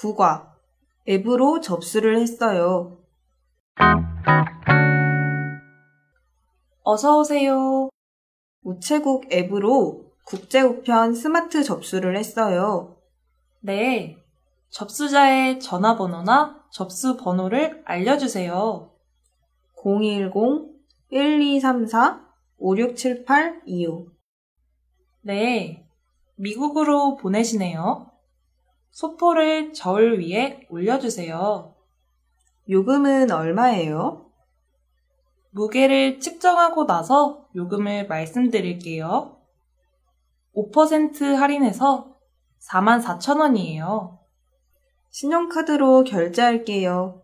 국화. 앱으로 접수를 했어요. 어서 오세요. 우체국 앱으로 국제우편 스마트 접수를 했어요. 네. 접수자의 전화번호나 접수 번호를 알려주세요. 010-1234-5678-25 네. 미국으로 보내시네요. 소포를 저울 위에 올려주세요. 요금은 얼마예요? 무게를 측정하고 나서 요금을 말씀드릴게요. 5% 할인해서 44,000원이에요. 신용카드로 결제할게요.